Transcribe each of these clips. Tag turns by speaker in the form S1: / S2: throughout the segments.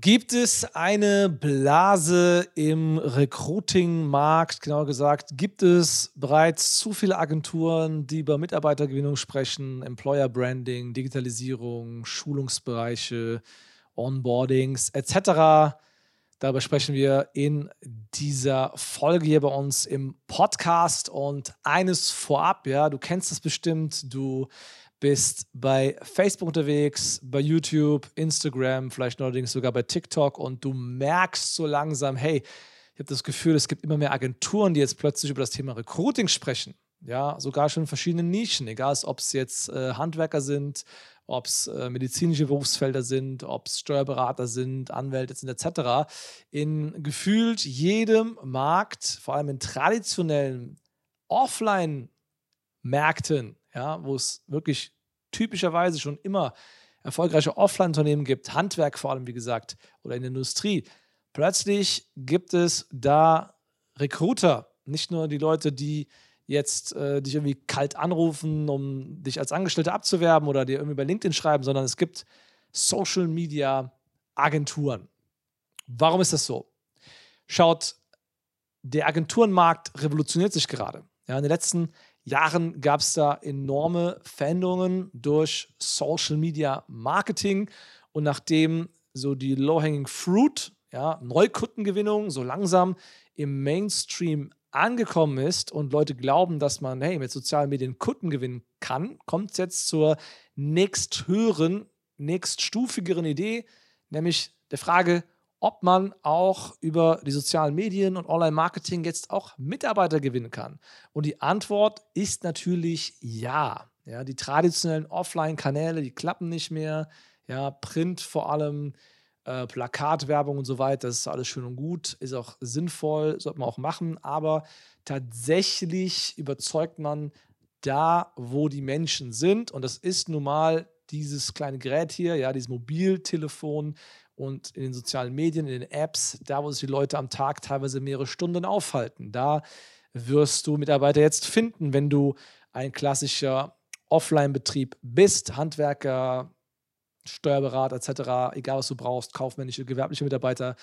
S1: Gibt es eine Blase im Recruiting-Markt? Genauer gesagt, gibt es bereits zu viele Agenturen, die über Mitarbeitergewinnung sprechen, Employer Branding, Digitalisierung, Schulungsbereiche, Onboardings etc. Darüber sprechen wir in dieser Folge hier bei uns im Podcast. Und eines vorab, ja, du kennst es bestimmt, du bist bei Facebook unterwegs, bei YouTube, Instagram, vielleicht neuerdings sogar bei TikTok und du merkst so langsam, hey, ich habe das Gefühl, es gibt immer mehr Agenturen, die jetzt plötzlich über das Thema Recruiting sprechen. Ja, sogar schon in verschiedenen Nischen, egal ob es jetzt äh, Handwerker sind, ob es äh, medizinische Berufsfelder sind, ob es Steuerberater sind, Anwälte sind etc. In gefühlt jedem Markt, vor allem in traditionellen Offline-Märkten, ja, wo es wirklich typischerweise schon immer erfolgreiche Offline-Unternehmen gibt, Handwerk vor allem, wie gesagt, oder in der Industrie, plötzlich gibt es da Recruiter, nicht nur die Leute, die jetzt äh, dich irgendwie kalt anrufen, um dich als Angestellter abzuwerben oder dir irgendwie bei LinkedIn schreiben, sondern es gibt Social Media Agenturen. Warum ist das so? Schaut, der Agenturenmarkt revolutioniert sich gerade. Ja, in den letzten Jahren gab es da enorme Veränderungen durch Social Media Marketing. Und nachdem so die Low-Hanging Fruit, ja, Neukundengewinnung so langsam im Mainstream angekommen ist und Leute glauben, dass man hey, mit sozialen Medien Kunden gewinnen kann, kommt es jetzt zur nächsthöheren, nächststufigeren Idee, nämlich der Frage, ob man auch über die sozialen Medien und Online-Marketing jetzt auch Mitarbeiter gewinnen kann. Und die Antwort ist natürlich ja. ja die traditionellen Offline-Kanäle, die klappen nicht mehr. Ja, Print vor allem, äh, Plakatwerbung und so weiter, das ist alles schön und gut, ist auch sinnvoll, sollte man auch machen, aber tatsächlich überzeugt man da, wo die Menschen sind und das ist nun mal dieses kleine Gerät hier, ja, dieses Mobiltelefon und in den sozialen Medien, in den Apps, da wo sich die Leute am Tag teilweise mehrere Stunden aufhalten. Da wirst du Mitarbeiter jetzt finden, wenn du ein klassischer Offline-Betrieb bist, Handwerker, Steuerberater etc., egal was du brauchst, kaufmännische, gewerbliche Mitarbeiter,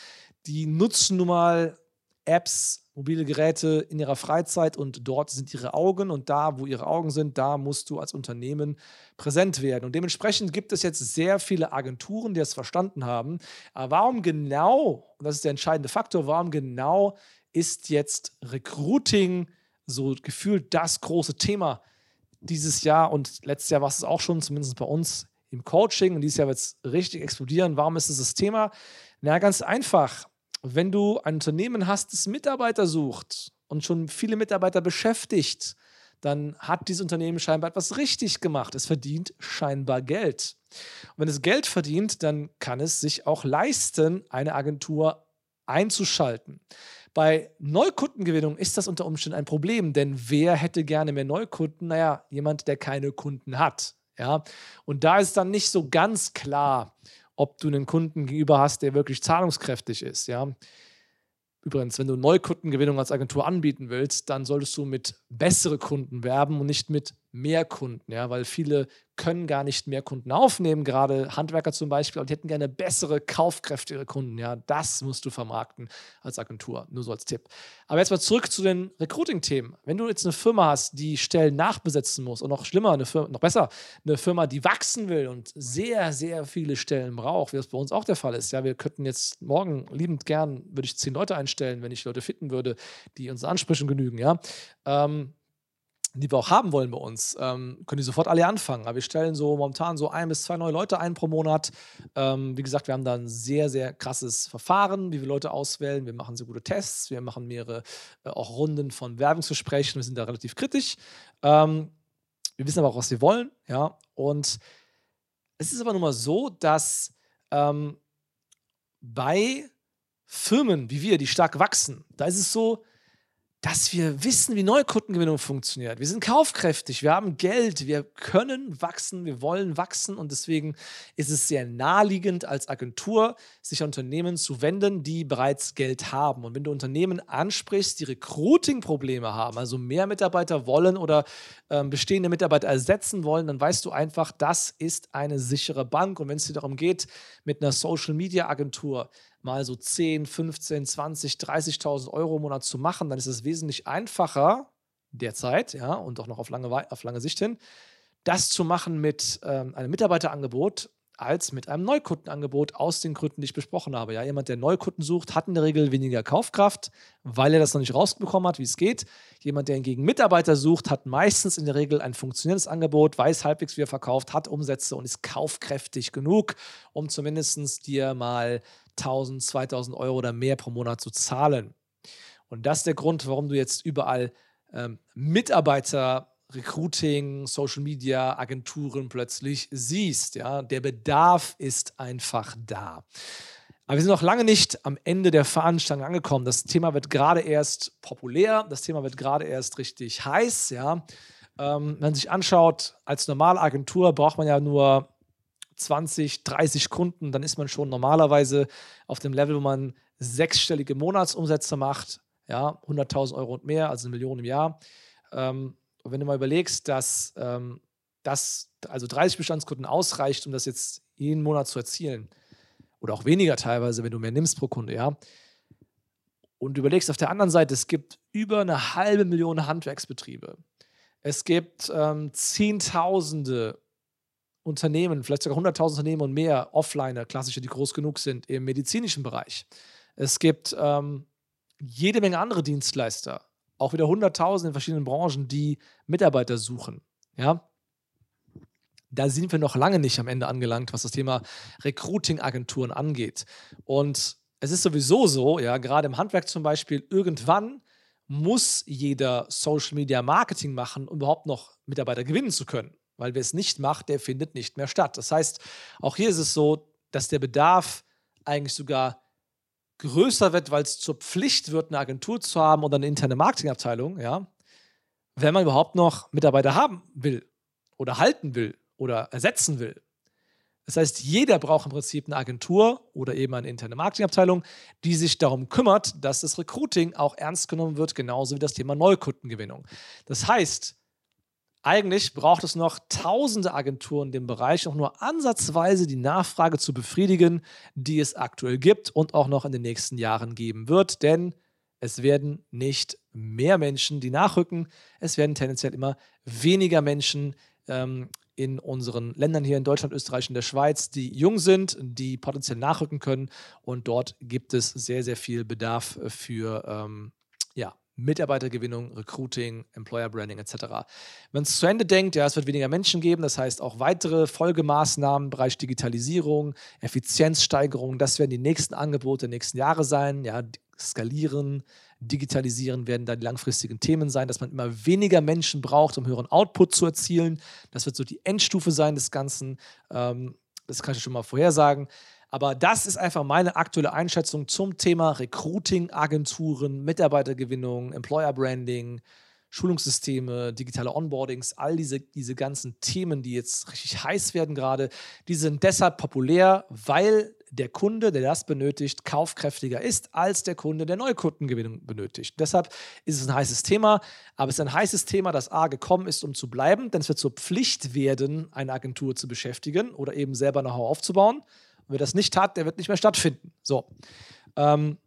S1: die nutzen nun mal Apps, mobile Geräte in ihrer Freizeit und dort sind ihre Augen und da, wo ihre Augen sind, da musst du als Unternehmen präsent werden. Und dementsprechend gibt es jetzt sehr viele Agenturen, die das verstanden haben. Aber warum genau, und das ist der entscheidende Faktor, warum genau ist jetzt Recruiting so gefühlt das große Thema dieses Jahr und letztes Jahr war es auch schon, zumindest bei uns im Coaching und dieses Jahr wird es richtig explodieren. Warum ist es das Thema? Na, ganz einfach. Wenn du ein Unternehmen hast, das Mitarbeiter sucht und schon viele Mitarbeiter beschäftigt, dann hat dieses Unternehmen scheinbar etwas richtig gemacht. Es verdient scheinbar Geld. Und wenn es Geld verdient, dann kann es sich auch leisten, eine Agentur einzuschalten. Bei Neukundengewinnung ist das unter Umständen ein Problem, denn wer hätte gerne mehr Neukunden? Naja, jemand, der keine Kunden hat. Ja? Und da ist dann nicht so ganz klar, ob du einen Kunden gegenüber hast, der wirklich zahlungskräftig ist. Ja? Übrigens, wenn du Neukundengewinnung als Agentur anbieten willst, dann solltest du mit bessere Kunden werben und nicht mit mehr Kunden, ja, weil viele können gar nicht mehr Kunden aufnehmen, gerade Handwerker zum Beispiel, und die hätten gerne bessere, kaufkräftigere Kunden. Ja, das musst du vermarkten als Agentur, nur so als Tipp. Aber jetzt mal zurück zu den Recruiting-Themen. Wenn du jetzt eine Firma hast, die Stellen nachbesetzen muss, und noch schlimmer, eine Firma, noch besser, eine Firma, die wachsen will und sehr, sehr viele Stellen braucht, wie das bei uns auch der Fall ist. Ja, wir könnten jetzt morgen liebend gern, würde ich zehn Leute einstellen, wenn ich Leute finden würde, die unseren Ansprüchen genügen, ja. Ähm, die wir auch haben wollen bei uns, ähm, können die sofort alle anfangen. Aber wir stellen so momentan so ein bis zwei neue Leute ein pro Monat. Ähm, wie gesagt, wir haben da ein sehr, sehr krasses Verfahren, wie wir Leute auswählen. Wir machen sehr gute Tests, wir machen mehrere äh, auch Runden von Werbungsgesprächen. Wir sind da relativ kritisch. Ähm, wir wissen aber auch, was wir wollen, ja. Und es ist aber nun mal so, dass ähm, bei Firmen wie wir, die stark wachsen, da ist es so, dass wir wissen, wie Neukundengewinnung funktioniert. Wir sind kaufkräftig, wir haben Geld, wir können wachsen, wir wollen wachsen und deswegen ist es sehr naheliegend als Agentur, sich an Unternehmen zu wenden, die bereits Geld haben. Und wenn du Unternehmen ansprichst, die Recruiting-Probleme haben, also mehr Mitarbeiter wollen oder ähm, bestehende Mitarbeiter ersetzen wollen, dann weißt du einfach, das ist eine sichere Bank. Und wenn es dir darum geht, mit einer Social-Media-Agentur mal so 10, 15, 20, 30.000 Euro im Monat zu machen, dann ist es wesentlich einfacher derzeit, ja, und auch noch auf lange, auf lange Sicht hin, das zu machen mit ähm, einem Mitarbeiterangebot als mit einem Neukundenangebot aus den Gründen, die ich besprochen habe. Ja, jemand, der Neukunden sucht, hat in der Regel weniger Kaufkraft, weil er das noch nicht rausbekommen hat, wie es geht. Jemand, der hingegen Mitarbeiter sucht, hat meistens in der Regel ein funktionierendes Angebot, weiß halbwegs, wie er verkauft, hat Umsätze und ist kaufkräftig genug, um zumindest dir mal 1000, 2000 Euro oder mehr pro Monat zu zahlen. Und das ist der Grund, warum du jetzt überall ähm, Mitarbeiter Recruiting, Social Media, Agenturen plötzlich siehst. Ja? Der Bedarf ist einfach da. Aber wir sind noch lange nicht am Ende der Veranstaltung angekommen. Das Thema wird gerade erst populär, das Thema wird gerade erst richtig heiß. Ja? Ähm, wenn man sich anschaut, als normale Agentur braucht man ja nur 20, 30 Kunden, dann ist man schon normalerweise auf dem Level, wo man sechsstellige Monatsumsätze macht, ja, 100.000 Euro und mehr, also eine Million im Jahr. Ähm, und wenn du mal überlegst, dass ähm, das, also 30 Bestandskunden ausreicht, um das jetzt jeden Monat zu erzielen, oder auch weniger teilweise, wenn du mehr nimmst pro Kunde, ja. Und überlegst auf der anderen Seite, es gibt über eine halbe Million Handwerksbetriebe. Es gibt ähm, Zehntausende Unternehmen, vielleicht sogar 100.000 Unternehmen und mehr, Offliner, klassische, die groß genug sind, im medizinischen Bereich. Es gibt ähm, jede Menge andere Dienstleister, auch wieder 100.000 in verschiedenen Branchen, die Mitarbeiter suchen. Ja, da sind wir noch lange nicht am Ende angelangt, was das Thema Recruiting-Agenturen angeht. Und es ist sowieso so, ja, gerade im Handwerk zum Beispiel, irgendwann muss jeder Social Media Marketing machen, um überhaupt noch Mitarbeiter gewinnen zu können. Weil wer es nicht macht, der findet nicht mehr statt. Das heißt, auch hier ist es so, dass der Bedarf eigentlich sogar größer wird, weil es zur Pflicht wird, eine Agentur zu haben oder eine interne Marketingabteilung, ja, wenn man überhaupt noch Mitarbeiter haben will oder halten will oder ersetzen will. Das heißt, jeder braucht im Prinzip eine Agentur oder eben eine interne Marketingabteilung, die sich darum kümmert, dass das Recruiting auch ernst genommen wird, genauso wie das Thema Neukundengewinnung. Das heißt, eigentlich braucht es noch tausende Agenturen in dem Bereich, um nur ansatzweise die Nachfrage zu befriedigen, die es aktuell gibt und auch noch in den nächsten Jahren geben wird. Denn es werden nicht mehr Menschen, die nachrücken. Es werden tendenziell immer weniger Menschen ähm, in unseren Ländern hier in Deutschland, Österreich und der Schweiz, die jung sind, die potenziell nachrücken können. Und dort gibt es sehr, sehr viel Bedarf für ähm, Mitarbeitergewinnung, Recruiting, Employer Branding etc. Wenn es zu Ende denkt, ja, es wird weniger Menschen geben, das heißt auch weitere Folgemaßnahmen im Bereich Digitalisierung, Effizienzsteigerung, das werden die nächsten Angebote der nächsten Jahre sein. Ja, skalieren, digitalisieren werden da die langfristigen Themen sein, dass man immer weniger Menschen braucht, um höheren Output zu erzielen. Das wird so die Endstufe sein des Ganzen. Ähm, das kann ich schon mal vorhersagen. Aber das ist einfach meine aktuelle Einschätzung zum Thema Recruiting, Agenturen, Mitarbeitergewinnung, Employer Branding, Schulungssysteme, digitale Onboardings, all diese, diese ganzen Themen, die jetzt richtig heiß werden gerade, die sind deshalb populär, weil der Kunde, der das benötigt, kaufkräftiger ist als der Kunde, der Neukundengewinnung benötigt. Deshalb ist es ein heißes Thema, aber es ist ein heißes Thema, das A gekommen ist, um zu bleiben, denn es wird zur Pflicht werden, eine Agentur zu beschäftigen oder eben selber Know-how aufzubauen. Wer das nicht hat, der wird nicht mehr stattfinden. So. Ähm,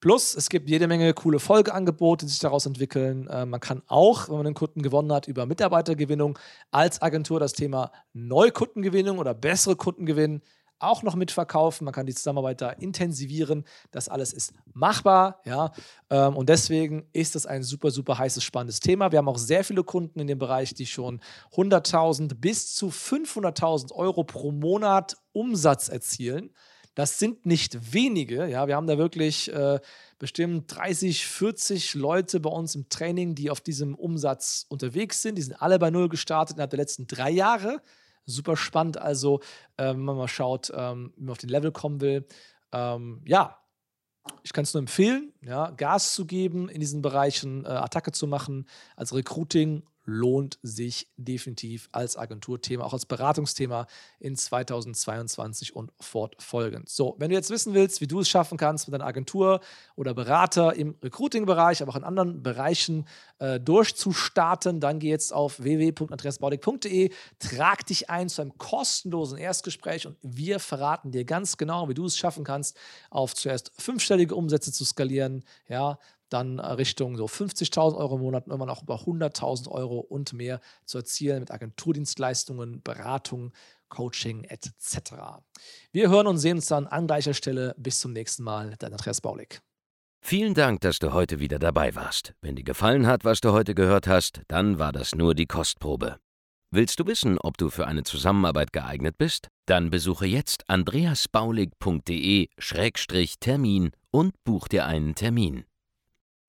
S1: plus, es gibt jede Menge coole Folgeangebote, die sich daraus entwickeln. Äh, man kann auch, wenn man einen Kunden gewonnen hat, über Mitarbeitergewinnung als Agentur das Thema Neukundengewinnung oder bessere Kundengewinn auch noch mitverkaufen. Man kann die Zusammenarbeit da intensivieren. Das alles ist machbar. Ja? Ähm, und deswegen ist das ein super, super heißes, spannendes Thema. Wir haben auch sehr viele Kunden in dem Bereich, die schon 100.000 bis zu 500.000 Euro pro Monat Umsatz erzielen. Das sind nicht wenige. Ja, wir haben da wirklich äh, bestimmt 30, 40 Leute bei uns im Training, die auf diesem Umsatz unterwegs sind. Die sind alle bei Null gestartet innerhalb der letzten drei Jahre. Super spannend. Also, äh, wenn man mal schaut, ähm, wie man auf den Level kommen will. Ähm, ja, ich kann es nur empfehlen, ja, Gas zu geben in diesen Bereichen, äh, Attacke zu machen, als Recruiting lohnt sich definitiv als Agenturthema, auch als Beratungsthema in 2022 und fortfolgend. So, wenn du jetzt wissen willst, wie du es schaffen kannst, mit deiner Agentur oder Berater im Recruiting-Bereich, aber auch in anderen Bereichen äh, durchzustarten, dann geh jetzt auf www.andreasbaudig.de, trag dich ein zu einem kostenlosen Erstgespräch und wir verraten dir ganz genau, wie du es schaffen kannst, auf zuerst fünfstellige Umsätze zu skalieren, ja, dann äh, Richtung so 50.000 Euro im Monat irgendwann auch über 100.000 Euro und mehr zu erzielen mit Agenturdienstleistungen, Beratung, Coaching etc. Wir hören und sehen uns dann an gleicher Stelle. Bis zum nächsten Mal, dein Andreas Baulig.
S2: Vielen Dank, dass du heute wieder dabei warst. Wenn dir gefallen hat, was du heute gehört hast, dann war das nur die Kostprobe. Willst du wissen, ob du für eine Zusammenarbeit geeignet bist? Dann besuche jetzt andreasbaulig.de-termin und buch dir einen Termin.